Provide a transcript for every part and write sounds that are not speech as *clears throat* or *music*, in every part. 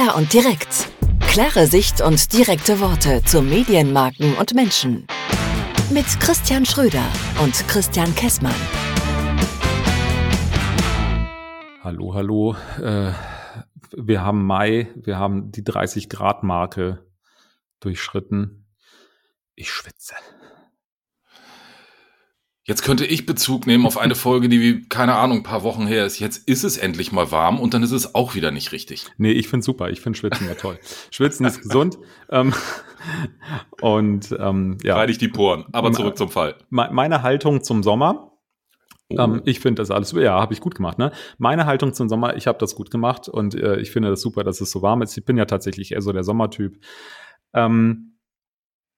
Klar und direkt. Klare Sicht und direkte Worte zu Medienmarken und Menschen. Mit Christian Schröder und Christian Kessmann. Hallo, hallo. Äh, wir haben Mai, wir haben die 30-Grad-Marke durchschritten. Ich schwitze. Jetzt könnte ich Bezug nehmen auf eine Folge, die wie, keine Ahnung, ein paar Wochen her ist. Jetzt ist es endlich mal warm und dann ist es auch wieder nicht richtig. Nee, ich finde super. Ich finde Schwitzen ja toll. Schwitzen ist gesund. Ähm, und ähm, ja. Reidig die Poren. Aber zurück zum Fall. Meine Haltung zum Sommer. Oh. Ähm, ich finde das alles, ja, habe ich gut gemacht. Ne? Meine Haltung zum Sommer, ich habe das gut gemacht und äh, ich finde das super, dass es so warm ist. Ich bin ja tatsächlich eher so der Sommertyp. Ähm,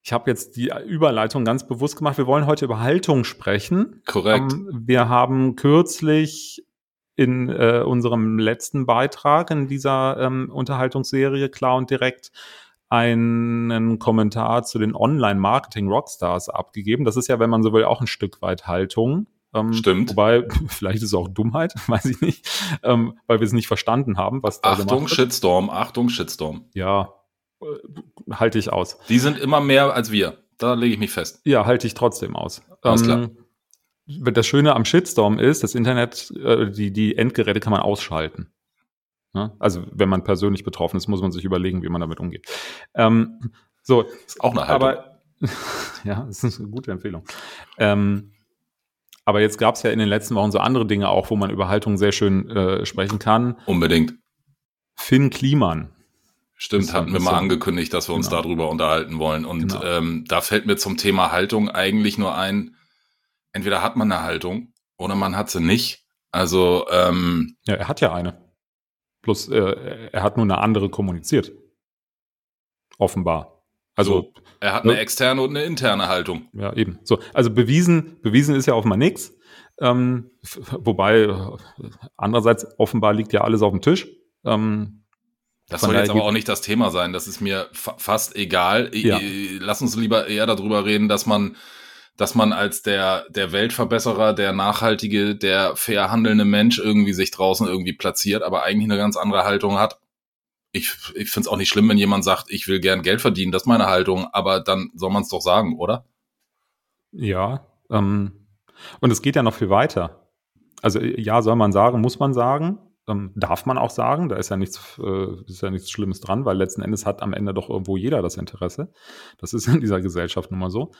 ich habe jetzt die Überleitung ganz bewusst gemacht. Wir wollen heute über Haltung sprechen. Korrekt. Ähm, wir haben kürzlich in äh, unserem letzten Beitrag in dieser ähm, Unterhaltungsserie Klar und Direkt einen Kommentar zu den Online-Marketing-Rockstars abgegeben. Das ist ja, wenn man so will, auch ein Stück weit Haltung. Ähm, Stimmt. Wobei, *laughs* vielleicht ist es auch Dummheit, *laughs* weiß ich nicht, ähm, weil wir es nicht verstanden haben, was da Achtung, Shitstorm, Achtung, Shitstorm. Ja, halte ich aus. Die sind immer mehr als wir. Da lege ich mich fest. Ja, halte ich trotzdem aus. Alles klar. Ähm, das Schöne am Shitstorm ist, das Internet, äh, die, die Endgeräte kann man ausschalten. Ja? Also, wenn man persönlich betroffen ist, muss man sich überlegen, wie man damit umgeht. Ähm, so. Ist auch eine Haltung. Aber, *laughs* ja, das ist eine gute Empfehlung. Ähm, aber jetzt gab es ja in den letzten Wochen so andere Dinge auch, wo man über Haltung sehr schön äh, sprechen kann. Unbedingt. Finn Kliman Stimmt, hatten wir mal angekündigt, dass wir uns genau. darüber unterhalten wollen. Und genau. ähm, da fällt mir zum Thema Haltung eigentlich nur ein, entweder hat man eine Haltung oder man hat sie nicht. Also ähm, Ja, er hat ja eine. Plus äh, er hat nur eine andere kommuniziert. Offenbar. Also so, er hat eine ne? externe und eine interne Haltung. Ja, eben. So, also bewiesen, bewiesen ist ja offenbar nichts. Ähm, wobei, äh, andererseits, offenbar liegt ja alles auf dem Tisch. Ähm, das soll jetzt aber auch nicht das Thema sein. Das ist mir fa fast egal. Ja. Lass uns lieber eher darüber reden, dass man, dass man als der, der Weltverbesserer, der nachhaltige, der fair handelnde Mensch irgendwie sich draußen irgendwie platziert, aber eigentlich eine ganz andere Haltung hat. Ich, ich finde es auch nicht schlimm, wenn jemand sagt, ich will gern Geld verdienen, das ist meine Haltung, aber dann soll man es doch sagen, oder? Ja, ähm, und es geht ja noch viel weiter. Also ja, soll man sagen, muss man sagen. Ähm, darf man auch sagen, da ist ja nichts, äh, ist ja nichts Schlimmes dran, weil letzten Endes hat am Ende doch irgendwo jeder das Interesse. Das ist in dieser Gesellschaft nun mal so.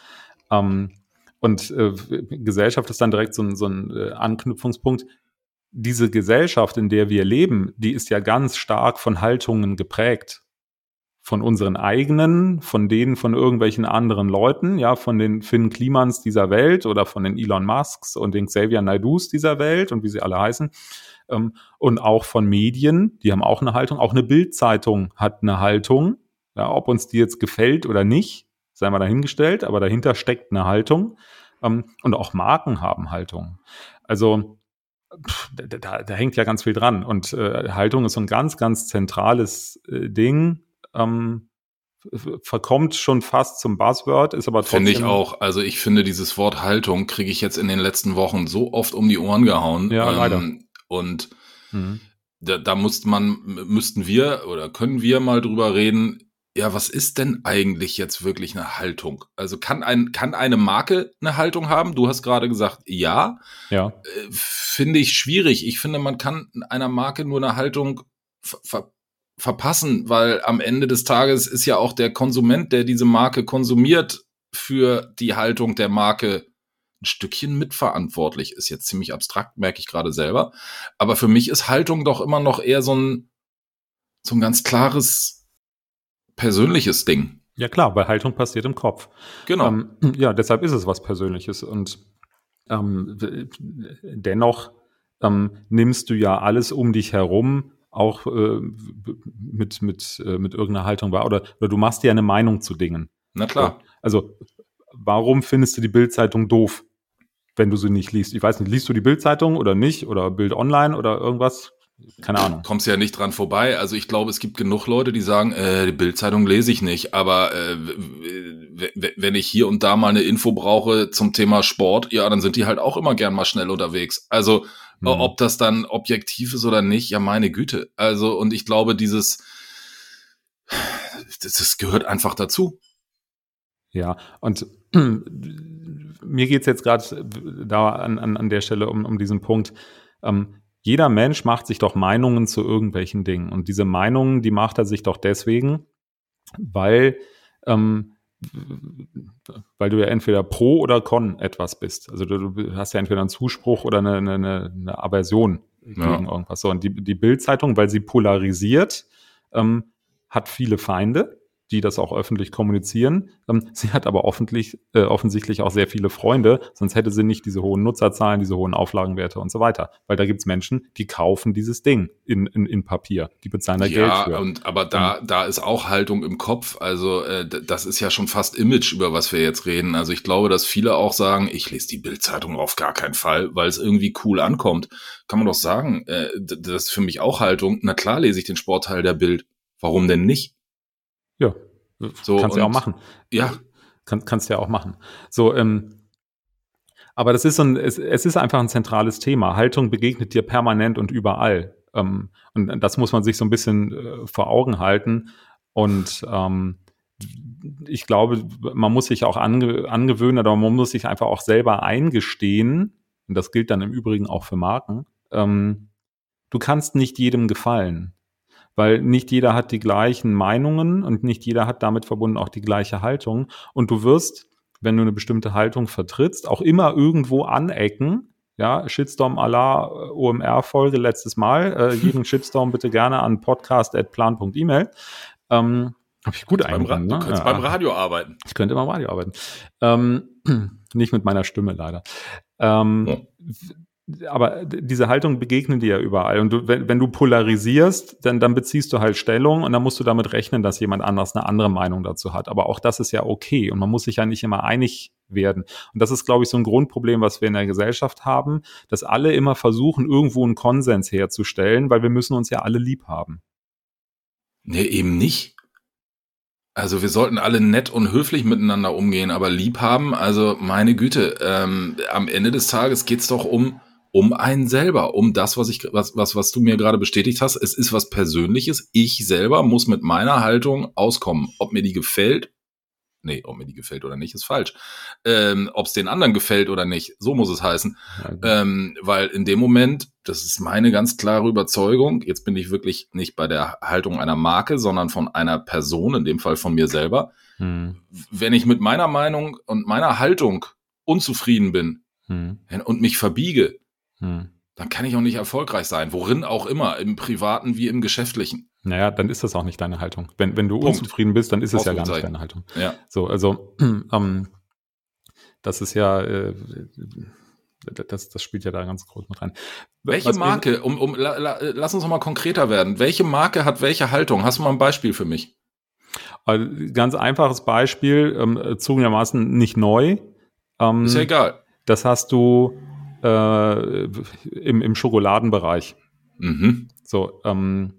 Ähm, und äh, Gesellschaft ist dann direkt so ein, so ein äh, Anknüpfungspunkt. Diese Gesellschaft, in der wir leben, die ist ja ganz stark von Haltungen geprägt. Von unseren eigenen, von denen von irgendwelchen anderen Leuten, ja, von den Finn Klimans dieser Welt oder von den Elon Musks und den Xavier Naidus dieser Welt und wie sie alle heißen ähm, und auch von Medien, die haben auch eine Haltung. Auch eine Bildzeitung hat eine Haltung. Ja, ob uns die jetzt gefällt oder nicht, sei mal dahingestellt, aber dahinter steckt eine Haltung. Ähm, und auch Marken haben Haltung. Also da, da, da, hängt ja ganz viel dran. Und äh, Haltung ist so ein ganz, ganz zentrales äh, Ding. Ähm, verkommt schon fast zum Buzzword, ist aber trotzdem. Finde ich auch. Also ich finde, dieses Wort Haltung kriege ich jetzt in den letzten Wochen so oft um die Ohren gehauen. Ja, ähm, leider. Und mhm. da, da muss man, müssten wir oder können wir mal drüber reden, ja, was ist denn eigentlich jetzt wirklich eine Haltung? Also kann ein, kann eine Marke eine Haltung haben? Du hast gerade gesagt, ja. Ja. Äh, finde ich schwierig. Ich finde, man kann einer Marke nur eine Haltung ver ver verpassen, weil am Ende des Tages ist ja auch der Konsument, der diese Marke konsumiert, für die Haltung der Marke ein Stückchen mitverantwortlich. Ist jetzt ziemlich abstrakt, merke ich gerade selber. Aber für mich ist Haltung doch immer noch eher so ein, so ein ganz klares persönliches Ding. Ja klar, weil Haltung passiert im Kopf. Genau. Ähm, *clears throat* ja, deshalb ist es was Persönliches. Und ähm, dennoch ähm, nimmst du ja alles um dich herum auch äh, mit, mit, äh, mit irgendeiner Haltung wahr. Oder, oder du machst dir eine Meinung zu Dingen. Na klar. Also, warum findest du die Bildzeitung doof? wenn du sie nicht liest. Ich weiß nicht, liest du die Bildzeitung oder nicht oder Bild online oder irgendwas? Keine Ahnung. Kommst ja nicht dran vorbei. Also ich glaube, es gibt genug Leute, die sagen, äh, die Bildzeitung lese ich nicht. Aber äh, wenn ich hier und da mal eine Info brauche zum Thema Sport, ja, dann sind die halt auch immer gern mal schnell unterwegs. Also mhm. ob das dann objektiv ist oder nicht, ja meine Güte. Also und ich glaube, dieses das, das gehört einfach dazu. Ja, und *clears throat* mir geht's jetzt gerade da an, an, an der Stelle um, um diesen Punkt. Ähm, jeder Mensch macht sich doch Meinungen zu irgendwelchen Dingen. Und diese Meinungen, die macht er sich doch deswegen, weil, ähm, weil du ja entweder pro oder con etwas bist. Also du, du hast ja entweder einen Zuspruch oder eine, eine, eine Aversion gegen ja. irgendwas. So, und die, die Bildzeitung, weil sie polarisiert, ähm, hat viele Feinde die das auch öffentlich kommunizieren. Ähm, sie hat aber offentlich, äh, offensichtlich auch sehr viele Freunde, sonst hätte sie nicht diese hohen Nutzerzahlen, diese hohen Auflagenwerte und so weiter. Weil da gibt's Menschen, die kaufen dieses Ding in, in, in Papier, die bezahlen da ja, Geld für. Und, aber da, da ist auch Haltung im Kopf. Also äh, das ist ja schon fast Image, über was wir jetzt reden. Also ich glaube, dass viele auch sagen, ich lese die Bildzeitung auf gar keinen Fall, weil es irgendwie cool ankommt. Kann man doch sagen, äh, das ist für mich auch Haltung. Na klar lese ich den Sportteil der Bild. Warum denn nicht? Ja, so, kannst du ja auch machen. Ja. Kann, kannst du ja auch machen. So, ähm, aber das ist so ein, es, es ist einfach ein zentrales Thema. Haltung begegnet dir permanent und überall. Ähm, und das muss man sich so ein bisschen äh, vor Augen halten. Und ähm, ich glaube, man muss sich auch ange angewöhnen oder man muss sich einfach auch selber eingestehen, und das gilt dann im Übrigen auch für Marken, ähm, du kannst nicht jedem gefallen weil nicht jeder hat die gleichen Meinungen und nicht jeder hat damit verbunden auch die gleiche Haltung. Und du wirst, wenn du eine bestimmte Haltung vertrittst, auch immer irgendwo anecken. Ja, Shitstorm à la äh, OMR-Folge letztes Mal. Äh, *laughs* jeden Shitstorm bitte gerne an podcast.plan.email. Ähm, Hab ich gut eingebracht. Ne? Du könntest ja. beim Radio arbeiten. Ich könnte beim Radio arbeiten. Ähm, *clears throat* nicht mit meiner Stimme leider. Ähm, ja aber diese Haltung begegnen dir ja überall. Und du, wenn, wenn, du polarisierst, dann, dann beziehst du halt Stellung und dann musst du damit rechnen, dass jemand anders eine andere Meinung dazu hat. Aber auch das ist ja okay. Und man muss sich ja nicht immer einig werden. Und das ist, glaube ich, so ein Grundproblem, was wir in der Gesellschaft haben, dass alle immer versuchen, irgendwo einen Konsens herzustellen, weil wir müssen uns ja alle lieb haben. Nee, eben nicht. Also wir sollten alle nett und höflich miteinander umgehen, aber lieb haben, also meine Güte, ähm, am Ende des Tages geht's doch um um einen selber, um das, was ich, was, was, was du mir gerade bestätigt hast. Es ist was Persönliches. Ich selber muss mit meiner Haltung auskommen. Ob mir die gefällt, nee, ob mir die gefällt oder nicht, ist falsch. Ähm, ob es den anderen gefällt oder nicht, so muss es heißen. Ja. Ähm, weil in dem Moment, das ist meine ganz klare Überzeugung, jetzt bin ich wirklich nicht bei der Haltung einer Marke, sondern von einer Person, in dem Fall von mir selber. Hm. Wenn ich mit meiner Meinung und meiner Haltung unzufrieden bin hm. und mich verbiege, hm. Dann kann ich auch nicht erfolgreich sein, worin auch immer, im privaten wie im geschäftlichen. Naja, dann ist das auch nicht deine Haltung. Wenn, wenn du Punkt. unzufrieden bist, dann ist es ja gar nicht deine Haltung. Ja. So, also *clears throat* ähm, das ist ja, äh, das, das spielt ja da ganz groß mit rein. Welche Was Marke, um, um, la, la, lass uns noch mal konkreter werden. Welche Marke hat welche Haltung? Hast du mal ein Beispiel für mich? Ganz einfaches Beispiel, ähm, zugegebenermaßen nicht neu. Ähm, ist ja egal. Das hast du äh, im, im Schokoladenbereich. Mhm. So, ähm,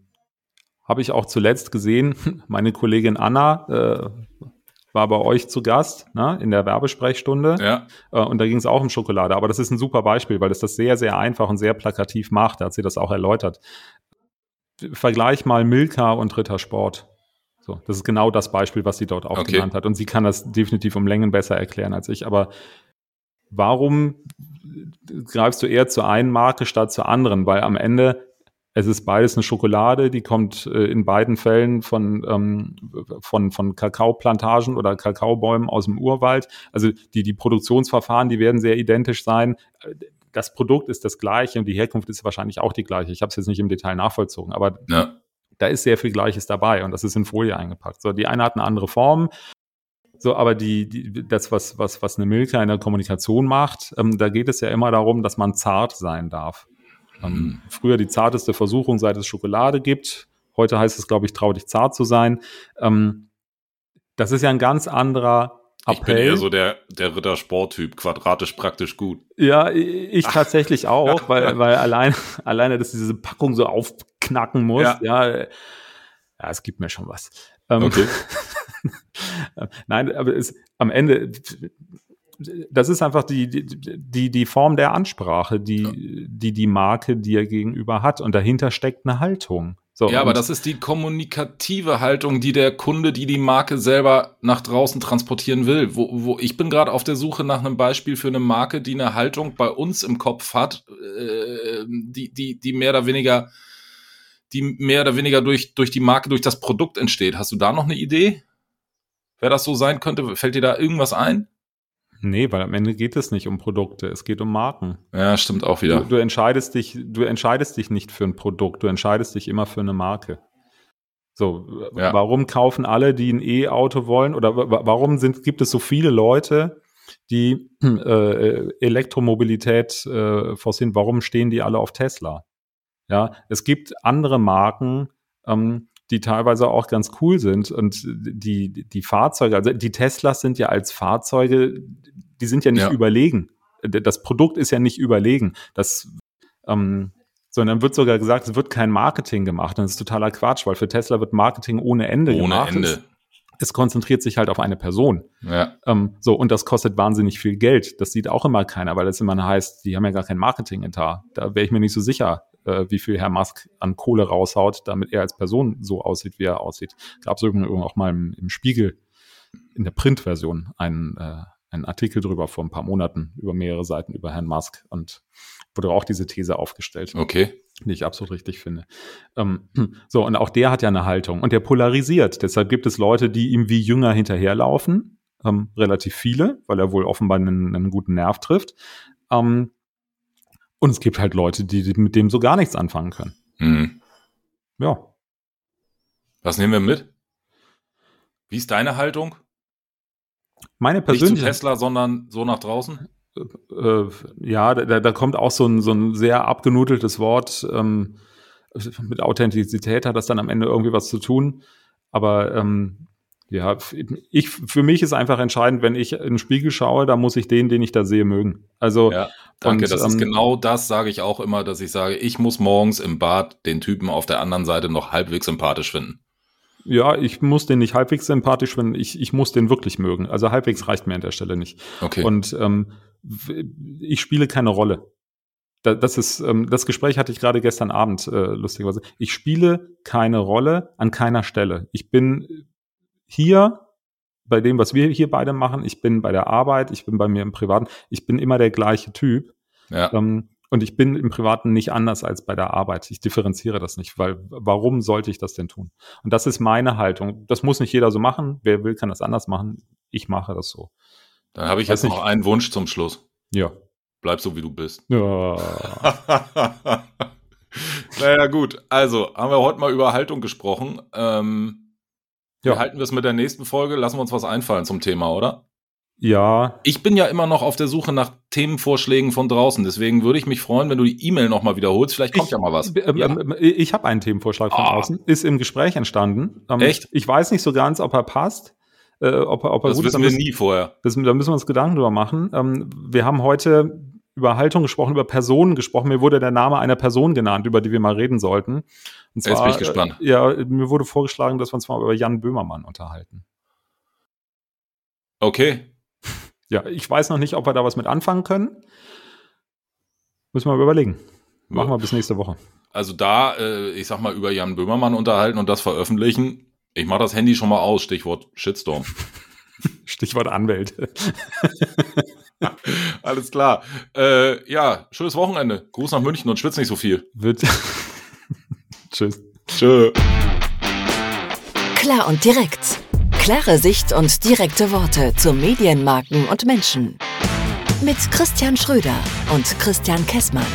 habe ich auch zuletzt gesehen, *laughs* meine Kollegin Anna äh, war bei euch zu Gast ne, in der Werbesprechstunde. Ja. Äh, und da ging es auch um Schokolade. Aber das ist ein super Beispiel, weil es das sehr, sehr einfach und sehr plakativ macht. Da hat sie das auch erläutert. Vergleich mal Milka und Rittersport. So, das ist genau das Beispiel, was sie dort auch okay. genannt hat. Und sie kann das definitiv um Längen besser erklären als ich. Aber warum greifst du eher zur einen Marke statt zur anderen? Weil am Ende es ist beides eine Schokolade, die kommt äh, in beiden Fällen von, ähm, von, von Kakaoplantagen oder Kakaobäumen aus dem Urwald. Also die, die Produktionsverfahren, die werden sehr identisch sein. Das Produkt ist das gleiche und die Herkunft ist wahrscheinlich auch die gleiche. Ich habe es jetzt nicht im Detail nachvollzogen, aber ja. da ist sehr viel Gleiches dabei und das ist in Folie eingepackt. So, die eine hat eine andere Form, so, aber die, die, das, was, was, was eine Milka in der Kommunikation macht, ähm, da geht es ja immer darum, dass man zart sein darf. Ähm, mhm. Früher die zarteste Versuchung, seit es Schokolade gibt. Heute heißt es, glaube ich, trau dich zart zu sein. Ähm, das ist ja ein ganz anderer Appell. Ich bin eher so der, der Rittersport-Typ, quadratisch praktisch gut. Ja, ich Ach. tatsächlich *laughs* auch, weil, weil allein, alleine, dass diese Packung so aufknacken muss, ja, ja, ja es gibt mir schon was. Ähm, okay. *laughs* Nein, aber es, am Ende, das ist einfach die, die, die Form der Ansprache, die, die die Marke dir gegenüber hat. Und dahinter steckt eine Haltung. So, ja, aber das ist die kommunikative Haltung, die der Kunde, die die Marke selber nach draußen transportieren will. Wo, wo ich bin gerade auf der Suche nach einem Beispiel für eine Marke, die eine Haltung bei uns im Kopf hat, äh, die, die, die mehr oder weniger, die mehr oder weniger durch, durch die Marke, durch das Produkt entsteht. Hast du da noch eine Idee? Wer das so sein könnte? Fällt dir da irgendwas ein? Nee, weil am Ende geht es nicht um Produkte, es geht um Marken. Ja, stimmt auch wieder. Du, du, entscheidest dich, du entscheidest dich nicht für ein Produkt, du entscheidest dich immer für eine Marke. So, ja. warum kaufen alle, die ein E-Auto wollen, oder warum sind, gibt es so viele Leute, die äh, Elektromobilität äh, forcieren? Warum stehen die alle auf Tesla? Ja, es gibt andere Marken, ähm, die teilweise auch ganz cool sind. Und die, die Fahrzeuge, also die Teslas sind ja als Fahrzeuge, die sind ja nicht ja. überlegen. Das Produkt ist ja nicht überlegen. Das, ähm, sondern wird sogar gesagt, es wird kein Marketing gemacht. Und das ist totaler Quatsch, weil für Tesla wird Marketing ohne Ende ohne gemacht. Ohne Ende. Es, konzentriert sich halt auf eine Person. Ja. Ähm, so, und das kostet wahnsinnig viel Geld. Das sieht auch immer keiner, weil das immer heißt, die haben ja gar kein Marketing-Etat. Da wäre ich mir nicht so sicher, äh, wie viel Herr Musk an Kohle raushaut, damit er als Person so aussieht, wie er aussieht. Gab es auch mal im, im, Spiegel in der Printversion einen, äh, einen Artikel drüber vor ein paar Monaten über mehrere Seiten über Herrn Musk und wurde auch diese These aufgestellt. Okay. Die ich absolut richtig finde. Ähm, *clears throat* so, und auch der hat ja eine Haltung und der polarisiert. Deshalb gibt es Leute, die ihm wie Jünger hinterherlaufen. Ähm, relativ viele, weil er wohl offenbar einen, einen guten Nerv trifft. Ähm, und es gibt halt Leute, die mit dem so gar nichts anfangen können. Mhm. Ja. Was nehmen wir mit? Wie ist deine Haltung? Meine persönliche. Nicht zu Tesla, sondern so nach draußen? Äh, äh, ja, da, da kommt auch so ein, so ein sehr abgenudeltes Wort. Ähm, mit Authentizität hat das dann am Ende irgendwie was zu tun. Aber ähm, ja, ich, für mich ist einfach entscheidend, wenn ich in den Spiegel schaue, da muss ich den, den ich da sehe, mögen. Also, ja, danke, und, das ähm, ist genau das, sage ich auch immer, dass ich sage, ich muss morgens im Bad den Typen auf der anderen Seite noch halbwegs sympathisch finden. Ja, ich muss den nicht halbwegs sympathisch finden, ich, ich muss den wirklich mögen. Also halbwegs reicht mir an der Stelle nicht. Okay. Und ähm, ich spiele keine Rolle. Das ist, ähm, das Gespräch hatte ich gerade gestern Abend, äh, lustigerweise. Ich spiele keine Rolle an keiner Stelle. Ich bin hier bei dem, was wir hier beide machen, ich bin bei der Arbeit, ich bin bei mir im Privaten, ich bin immer der gleiche Typ. Ja. Ähm, und ich bin im Privaten nicht anders als bei der Arbeit. Ich differenziere das nicht, weil warum sollte ich das denn tun? Und das ist meine Haltung. Das muss nicht jeder so machen. Wer will, kann das anders machen. Ich mache das so. Dann habe ich Weiß jetzt nicht. noch einen Wunsch zum Schluss. Ja. Bleib so, wie du bist. Ja. *laughs* naja, gut. Also, haben wir heute mal über Haltung gesprochen. Ähm, ja. Halten wir es mit der nächsten Folge? Lassen wir uns was einfallen zum Thema, oder? Ja. Ich bin ja immer noch auf der Suche nach Themenvorschlägen von draußen. Deswegen würde ich mich freuen, wenn du die E-Mail nochmal wiederholst. Vielleicht kommt ich, ja mal was. Äh, ja. Ich habe einen Themenvorschlag von ah. außen. Ist im Gespräch entstanden. Ähm, Echt? Ich weiß nicht so ganz, ob er passt. Äh, ob, ob er das gut wissen ist. wir nie vorher. Das, da müssen wir uns Gedanken drüber machen. Ähm, wir haben heute über Haltung gesprochen, über Personen gesprochen. Mir wurde der Name einer Person genannt, über die wir mal reden sollten. Und zwar, Jetzt bin ich gespannt. Äh, ja, mir wurde vorgeschlagen, dass wir uns mal über Jan Böhmermann unterhalten. Okay. *laughs* Ja, ich weiß noch nicht, ob wir da was mit anfangen können. Müssen wir mal überlegen. Machen wir bis nächste Woche. Also da, äh, ich sag mal, über Jan Böhmermann unterhalten und das veröffentlichen. Ich mache das Handy schon mal aus, Stichwort Shitstorm. *laughs* Stichwort Anwälte. *laughs* *laughs* Alles klar. Äh, ja, schönes Wochenende. Gruß nach München und schwitz nicht so viel. Wird. *laughs* Tschüss. Tschö. Klar und direkt. Klare Sicht und direkte Worte zu Medienmarken und Menschen. Mit Christian Schröder und Christian Kessmann.